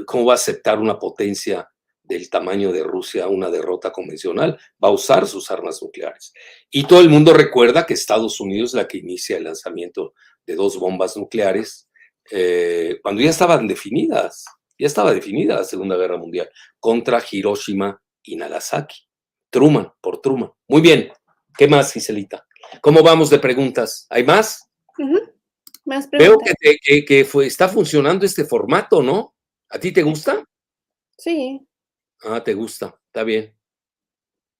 ¿cómo va a aceptar una potencia del tamaño de Rusia una derrota convencional? Va a usar sus armas nucleares. Y todo el mundo recuerda que Estados Unidos es la que inicia el lanzamiento de dos bombas nucleares eh, cuando ya estaban definidas, ya estaba definida la Segunda Guerra Mundial contra Hiroshima y Nagasaki. Truman, por Truman. Muy bien. ¿Qué más, Giselita? ¿Cómo vamos de preguntas? ¿Hay más? Más preguntas. Veo que, que, fue, está funcionando este formato, ¿no? ¿A ti te gusta? Sí. Ah, te gusta, está bien.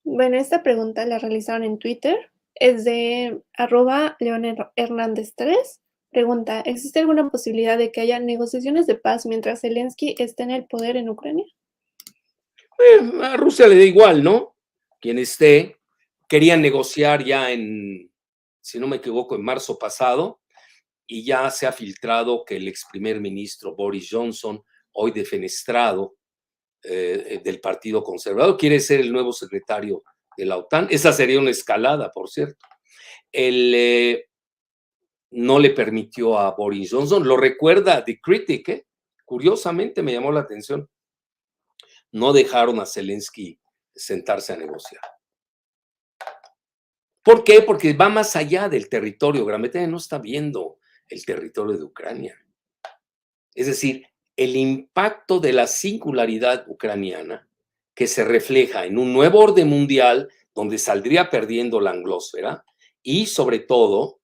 Bueno, esta pregunta la realizaron en Twitter. Es de arroba León Hernández 3. Pregunta, ¿existe alguna posibilidad de que haya negociaciones de paz mientras Zelensky esté en el poder en Ucrania? Eh, a Rusia le da igual, ¿no? Quien esté, querían negociar ya en, si no me equivoco, en marzo pasado, y ya se ha filtrado que el ex primer ministro Boris Johnson hoy defenestrado eh, del Partido Conservador, quiere ser el nuevo secretario de la OTAN. Esa sería una escalada, por cierto. Él eh, no le permitió a Boris Johnson, lo recuerda The Critic, ¿eh? curiosamente me llamó la atención. No dejaron a Zelensky sentarse a negociar. ¿Por qué? Porque va más allá del territorio. Gran Bretaña no está viendo el territorio de Ucrania. Es decir, el impacto de la singularidad ucraniana que se refleja en un nuevo orden mundial donde saldría perdiendo la anglósfera y sobre todo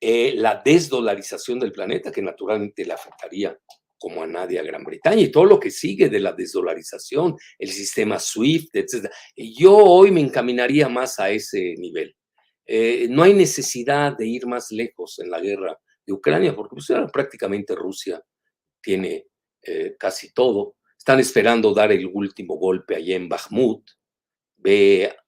eh, la desdolarización del planeta que naturalmente le afectaría como a nadie a Gran Bretaña y todo lo que sigue de la desdolarización, el sistema SWIFT, etc. Yo hoy me encaminaría más a ese nivel. Eh, no hay necesidad de ir más lejos en la guerra de Ucrania porque pues, prácticamente Rusia tiene eh, casi todo. Están esperando dar el último golpe allá en Bakhmut, B-A-J-M-U-T,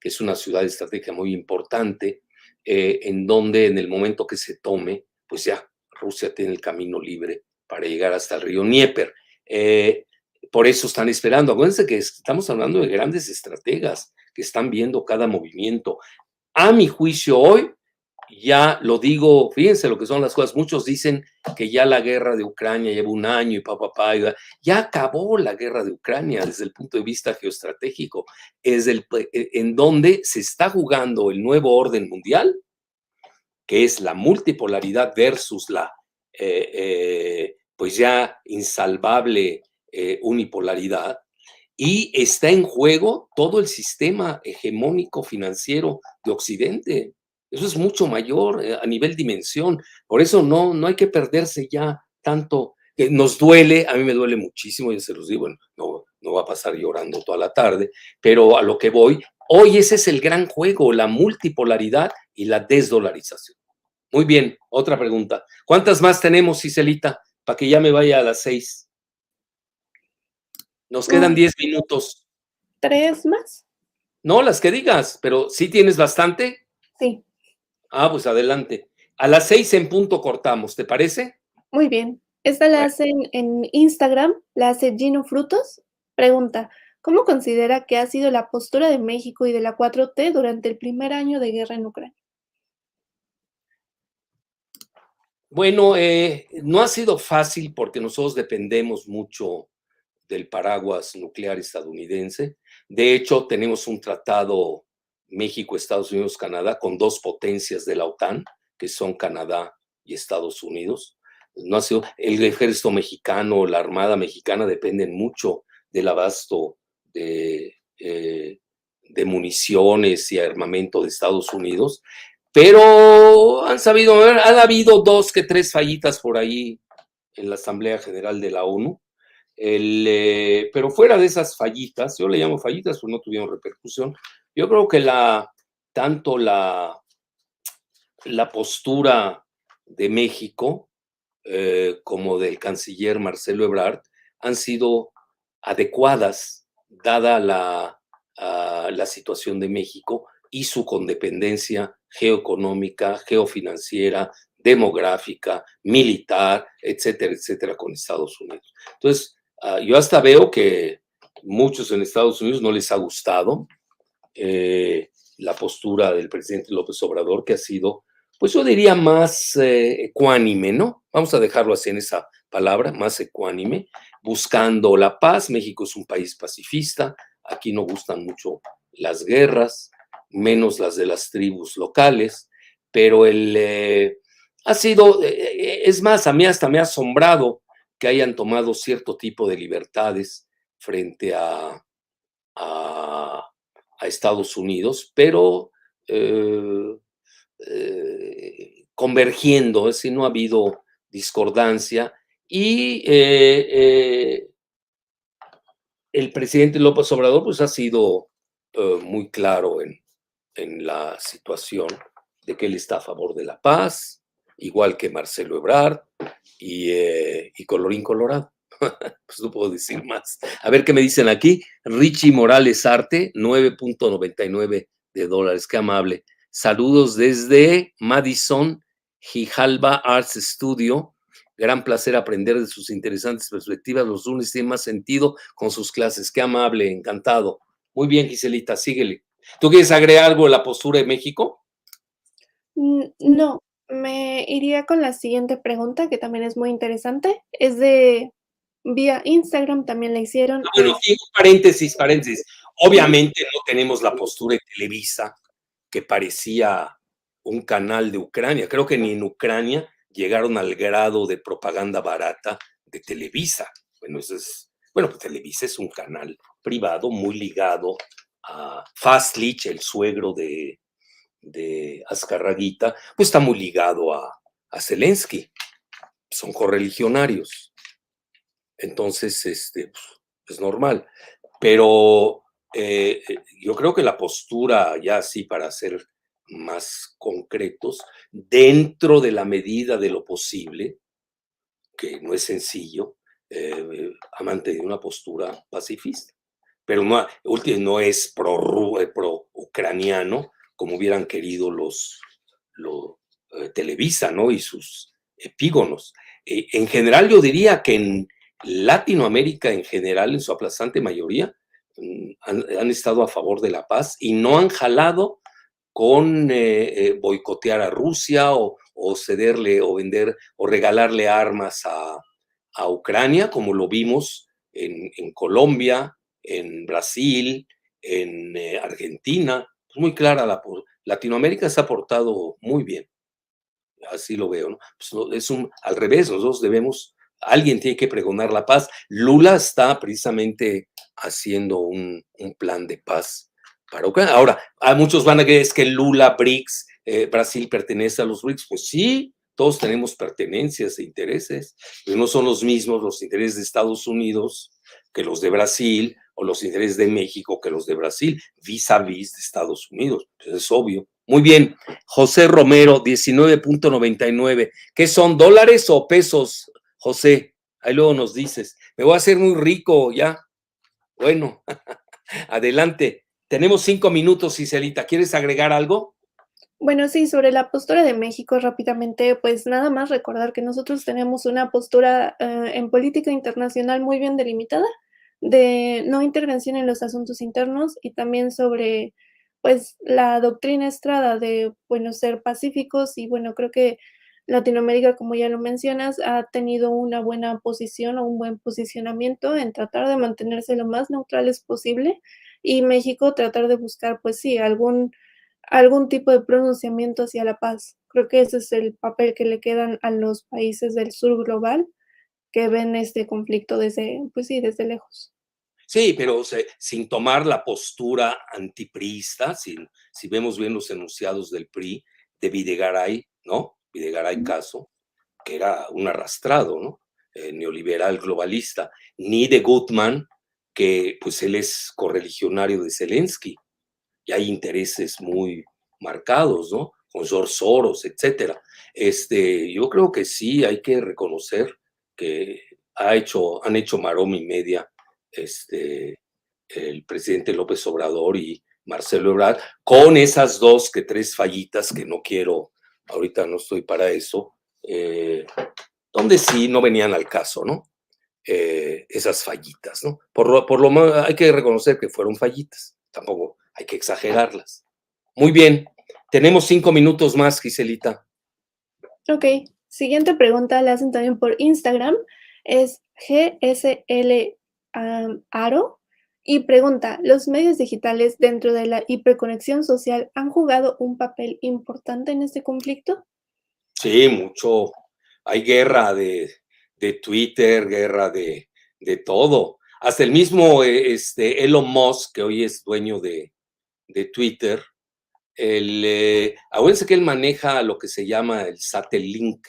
que es una ciudad estratégica muy importante, eh, en donde en el momento que se tome, pues ya Rusia tiene el camino libre para llegar hasta el río Dnieper. Eh, por eso están esperando. Acuérdense que estamos hablando de grandes estrategas que están viendo cada movimiento. A mi juicio hoy, ya lo digo, fíjense lo que son las cosas, muchos dicen que ya la guerra de Ucrania lleva un año y papá, papá, ya acabó la guerra de Ucrania desde el punto de vista geoestratégico, es el, e, en donde se está jugando el nuevo orden mundial, que es la multipolaridad versus la eh, eh, pues ya insalvable eh, unipolaridad, y está en juego todo el sistema hegemónico financiero de Occidente. Eso es mucho mayor eh, a nivel dimensión. Por eso no, no hay que perderse ya tanto. que nos duele, a mí me duele muchísimo, ya se los digo, no, no va a pasar llorando toda la tarde, pero a lo que voy, hoy ese es el gran juego, la multipolaridad y la desdolarización. Muy bien, otra pregunta. ¿Cuántas más tenemos, Ciselita, para que ya me vaya a las seis? Nos quedan diez minutos. ¿Tres más? No, las que digas, pero ¿sí tienes bastante? Sí. Ah, pues adelante. A las seis en punto cortamos, ¿te parece? Muy bien. Esta la hacen en Instagram, la hace Gino Frutos. Pregunta, ¿cómo considera que ha sido la postura de México y de la 4T durante el primer año de guerra en Ucrania? Bueno, eh, no ha sido fácil porque nosotros dependemos mucho del paraguas nuclear estadounidense. De hecho, tenemos un tratado México, Estados Unidos, Canadá, con dos potencias de la OTAN, que son Canadá y Estados Unidos. no ha sido, el ejército mexicano, la armada mexicana dependen mucho del abasto de, eh, municiones y armamento de Estados Unidos, pero han sabido, han habido dos que tres fallitas por ahí en la Asamblea General de la ONU, eh, pero fuera de esas fallitas, yo le llamo fallitas, pues no tuvieron repercusión, yo creo que la, tanto la, postura de México eh, como del canciller Marcelo Ebrard han sido adecuadas dada la, la situación de México y su condependencia geoeconómica, geofinanciera, demográfica, militar, etcétera, etcétera, con Estados Unidos. Entonces, ah, yo hasta veo que muchos en Estados Unidos no les ha gustado eh, la postura del presidente López Obrador, que ha sido, pues yo diría, más eh, ecuánime, ¿no? Vamos a dejarlo así en esa palabra, más ecuánime, buscando la paz. México es un país pacifista, aquí no gustan mucho las guerras, menos las de las tribus locales, pero el, eh, ha sido, eh, es más, a mí hasta me ha asombrado que hayan tomado cierto tipo de libertades frente a, Estados Unidos, pero eh, convergiendo, es no ha habido discordancia y el presidente López Obrador pues ha sido muy claro en, en la situación de que él está a favor de la paz, igual que Marcelo Ebrard y, eh, Colorín Colorado. (laughs) pues no puedo decir más. A ver qué me dicen aquí. Richie Morales Arte, 9.99 de dólares. Qué amable. Saludos desde Madison, Gijalba Arts Studio. Gran placer aprender de sus interesantes perspectivas. Los lunes tienen más sentido con sus clases. Qué amable, encantado. Muy bien, Giselita, síguele. ¿Tú quieres agregar algo de la postura de México? Mm, no, me iría con la siguiente pregunta, que también es muy interesante. Es de vía Instagram, también la hicieron. Ah, bueno, paréntesis, paréntesis. Obviamente no tenemos la postura de Televisa, que parecía un canal de Ucrania. Creo que ni en Ucrania llegaron al grado de propaganda barata de Televisa. Bueno, eso es, bueno, pues Televisa es un canal privado muy ligado a Fastlich, el suegro de, de Azcarraguita, pues está muy ligado a, Zelensky. Son correligionarios. Entonces, este, pues, es normal. Pero eh, yo creo que la postura, ya así para ser más concretos, dentro de la medida de lo posible, que no es sencillo, eh, ha mantenido una postura pacifista pero no, no es pro, eh, como hubieran querido los, los eh, Televisa, ¿no? Y sus epígonos. Eh, en general, yo diría que en Latinoamérica, en general, en su aplastante mayoría, mm, han, estado a favor de la paz y no han jalado con boicotear a Rusia o, cederle o vender o regalarle armas a, Ucrania, como lo vimos en, Colombia, en Brasil, en eh, Argentina. Es muy clara la Latinoamérica se ha portado muy bien. Así lo veo. Pues, es un, al revés, nosotros debemos, alguien tiene que pregonar la paz. Lula está precisamente haciendo un, plan de paz para Ucrania. Ahora, a muchos van a creer es que Lula, BRICS, eh, Brasil pertenece a los BRICS. Pues sí, todos tenemos pertenencias e intereses, no son los mismos los intereses de Estados Unidos que los de Brasil o los intereses de México que los de Brasil, vis a vis de Estados Unidos. Pues es obvio. Muy bien, José Romero, 19.99. ¿Qué son dólares o pesos, José? Ahí luego nos dices. Me voy a hacer muy rico ya. Bueno, (laughs) adelante. Tenemos cinco minutos, Ciselita. ¿Quieres agregar algo? Bueno, sí, sobre la postura de México rápidamente, pues nada más recordar que nosotros tenemos una postura eh, en política internacional muy bien delimitada de no intervención en los asuntos internos y también sobre pues la doctrina estrada de bueno ser pacíficos y bueno creo que Latinoamérica como ya lo mencionas ha tenido una buena posición o un buen posicionamiento en tratar de mantenerse lo más neutrales posible y México tratar de buscar pues sí algún algún tipo de pronunciamiento hacia la paz. Creo que ese es el papel que le quedan a los países del sur global que ven este conflicto desde, pues sí, desde lejos. Sí, pero sin tomar la postura antiprista, sin, si vemos bien los enunciados del PRI, de Videgaray, ¿no? Videgaray Caso, que era un arrastrado, ¿no? Eh, neoliberal globalista, ni de Gutmann, que pues él es correligionario de Zelensky, y hay intereses muy marcados, ¿no? Con George Soros, etcétera. Este, yo creo que sí hay que reconocer que ha hecho, han hecho maroma y media este, el presidente López Obrador y Marcelo Ebrard, con esas dos que tres fallitas que no quiero, ahorita no estoy para eso, eh, donde sí no venían al caso, ¿no? Eh, esas fallitas, ¿no? Por lo, por lo más hay que reconocer que fueron fallitas, tampoco hay que exagerarlas. Muy bien, tenemos cinco minutos más, Giselita. Ok, siguiente pregunta la hacen también por Instagram, es GSL Aro y pregunta, ¿los medios digitales dentro de la hiperconexión social han jugado un papel importante en este conflicto? Sí, mucho. Hay guerra de, Twitter, guerra de, todo. Hasta el mismo eh, este, Elon Musk, que hoy es dueño de, Twitter, el, eh, que él maneja lo que se llama el Satellink,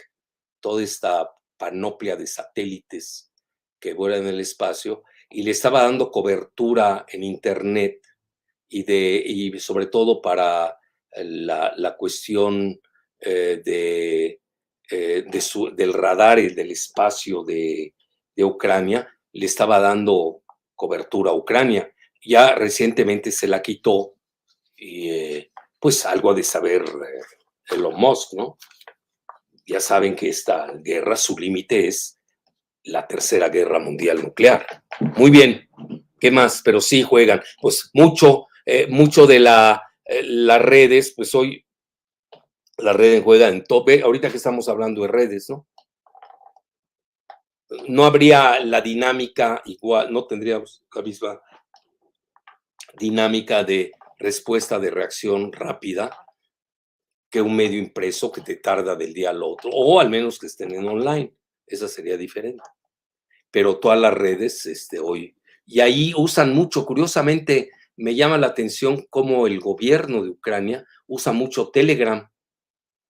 toda esta panoplia de satélites que vuelan en el espacio, y le estaba dando cobertura en Internet y, de, y sobre todo para la, la cuestión eh, de, eh, de su, del radar y del espacio de, de, Ucrania, le estaba dando cobertura a Ucrania. Ya recientemente se la quitó y eh, pues algo de saber Elon Musk, ¿no? Ya saben que esta guerra, su límite es la tercera guerra mundial nuclear. Muy bien, ¿qué más? Pero sí juegan, pues mucho, eh, mucho de la, eh, las redes, pues hoy las redes juegan en tope, ahorita que estamos hablando de redes, ¿no? No habría la dinámica igual, no tendríamos la misma dinámica de respuesta de reacción rápida que un medio impreso que te tarda del día al otro, o al menos que estén en online esa sería diferente. Pero todas las redes este, hoy, y ahí usan mucho, curiosamente, me llama la atención cómo el gobierno de Ucrania usa mucho Telegram.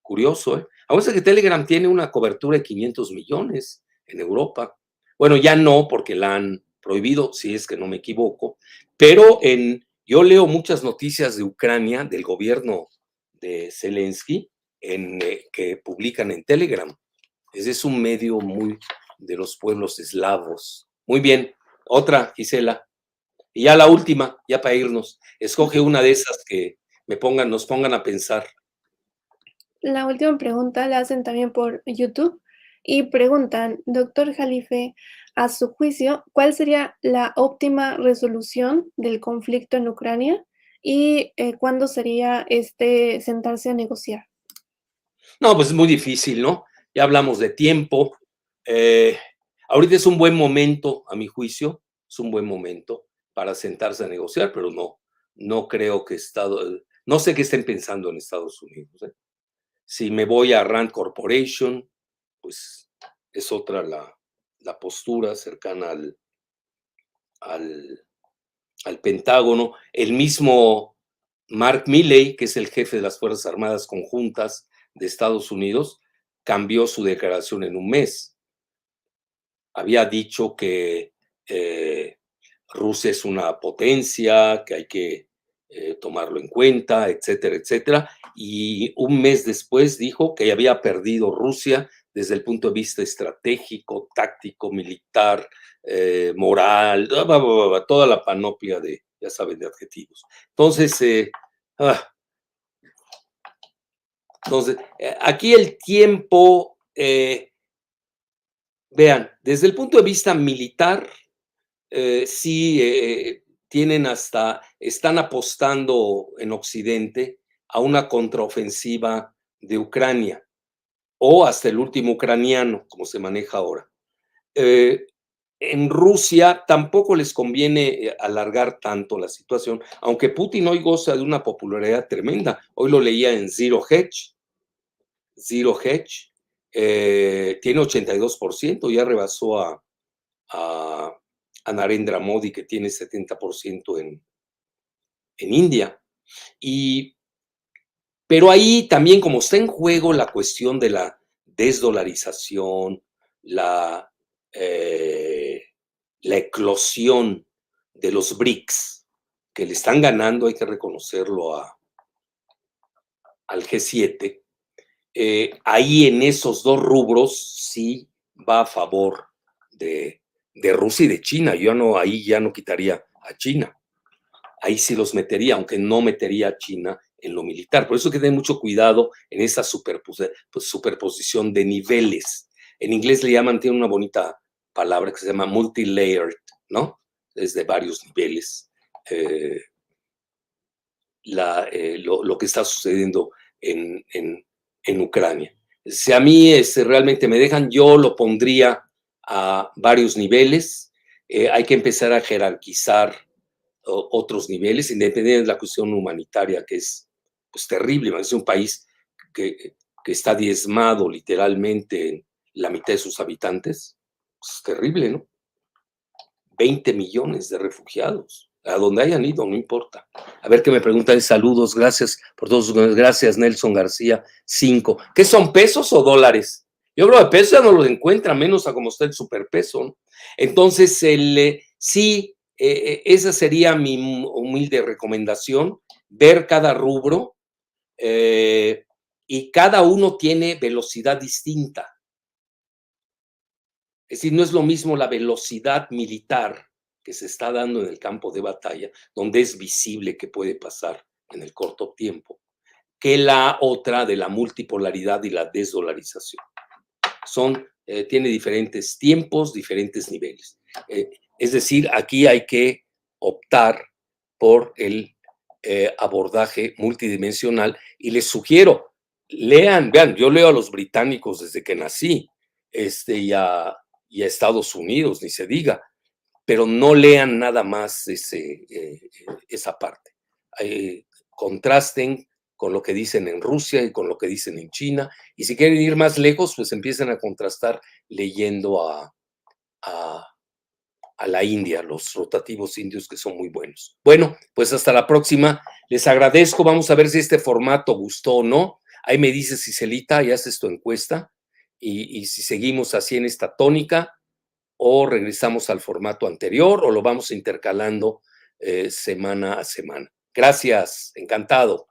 Curioso, ¿eh? Aún que Telegram tiene una cobertura de 500 millones en Europa. Bueno, ya no, porque la han prohibido, si es que no me equivoco, pero en, yo leo muchas noticias de Ucrania, del gobierno de Zelensky, en, eh, que publican en Telegram. Ese es un medio muy de los pueblos eslavos. Muy bien, otra, Gisela. Y ya la última, ya para irnos. Escoge una de esas que me pongan, nos pongan a pensar. La última pregunta la hacen también por YouTube y preguntan, doctor Jalife, a su juicio, ¿cuál sería la óptima resolución del conflicto en Ucrania y eh, cuándo sería este sentarse a negociar? No, pues es muy difícil, ¿no? Ya hablamos de tiempo. Eh, ahorita es un buen momento, a mi juicio, es un buen momento para sentarse a negociar, pero no, no creo que Estado, no sé qué estén pensando en Estados Unidos. ¿eh? Si me voy a Rand Corporation, pues es otra la, la postura cercana al, al Pentágono. El mismo Mark Milley, que es el jefe de las Fuerzas Armadas Conjuntas de Estados Unidos, cambió su declaración en un mes. Había dicho que eh, Rusia es una potencia, que hay que eh, tomarlo en cuenta, etcétera, etcétera. Y un mes después dijo que había perdido Rusia desde el punto de vista estratégico, táctico, militar, eh, moral, toda la panoplia de, ya saben, de adjetivos. Entonces, ah, entonces, eh, aquí el tiempo, eh, vean, desde el punto de vista militar, eh, sí tienen hasta, están apostando en Occidente a una contraofensiva de Ucrania o hasta el último ucraniano, como se maneja ahora. En Rusia tampoco les conviene eh, alargar tanto la situación, aunque Putin hoy goza de una popularidad tremenda. Hoy lo leía en Zero Hedge. Zero Hedge eh, tiene 82%, ya rebasó a, Narendra Modi, que tiene 70% en, en India. Y, pero ahí también, como está en juego la cuestión de la desdolarización, la eh, la eclosión de los BRICS, que le están ganando, hay que reconocerlo, a, al G7, eh, ahí en esos dos rubros sí va a favor de, de, Rusia y de China. Yo no, ahí ya no quitaría a China. Ahí sí los metería, aunque no metería a China en lo militar. Por eso hay que tener mucho cuidado en esa pues, superposición de niveles. En inglés le llaman, tiene una bonita palabra que se llama multilayered, ¿no? Es de varios niveles. Eh, eh, lo, que está sucediendo en, en, Ucrania. Si a mí este, realmente me dejan, yo lo pondría a varios niveles. Eh, hay que empezar a jerarquizar otros niveles, independientemente de la cuestión humanitaria, que es pues, terrible. Es un país que, que está diezmado literalmente en la mitad de sus habitantes es terrible, ¿no? 20 millones de refugiados. A donde hayan ido, no importa. A ver qué me preguntan. Saludos, gracias por todos. Gracias, Nelson García. Cinco. ¿Qué son pesos o dólares? Yo hablo de pesos, ya no lo encuentra, menos a como está el superpeso. ¿no? Entonces, el, eh, sí, eh, eh, esa sería mi humilde recomendación, ver cada rubro y cada uno tiene velocidad distinta. Es decir, no es lo mismo la velocidad militar que se está dando en el campo de batalla, donde es visible que puede pasar en el corto tiempo, que la otra de la multipolaridad y la desdolarización. Son, eh, tiene diferentes tiempos, diferentes niveles. Eh, es decir, aquí hay que optar por el eh, abordaje multidimensional y les sugiero, lean, vean, yo leo a los británicos desde que nací, este, ya y a Estados Unidos, ni se diga, pero no lean nada más ese, eh, esa parte. Eh, contrasten con lo que dicen en Rusia y con lo que dicen en China, y si quieren ir más lejos, pues empiecen a contrastar leyendo a, a, la India, los rotativos indios que son muy buenos. Bueno, pues hasta la próxima. Les agradezco. Vamos a ver si este formato gustó o no. Ahí me dices, Cicelita, y haces tu encuesta y, si seguimos así en esta tónica o regresamos al formato anterior o lo vamos intercalando eh, semana a semana. Gracias, encantado.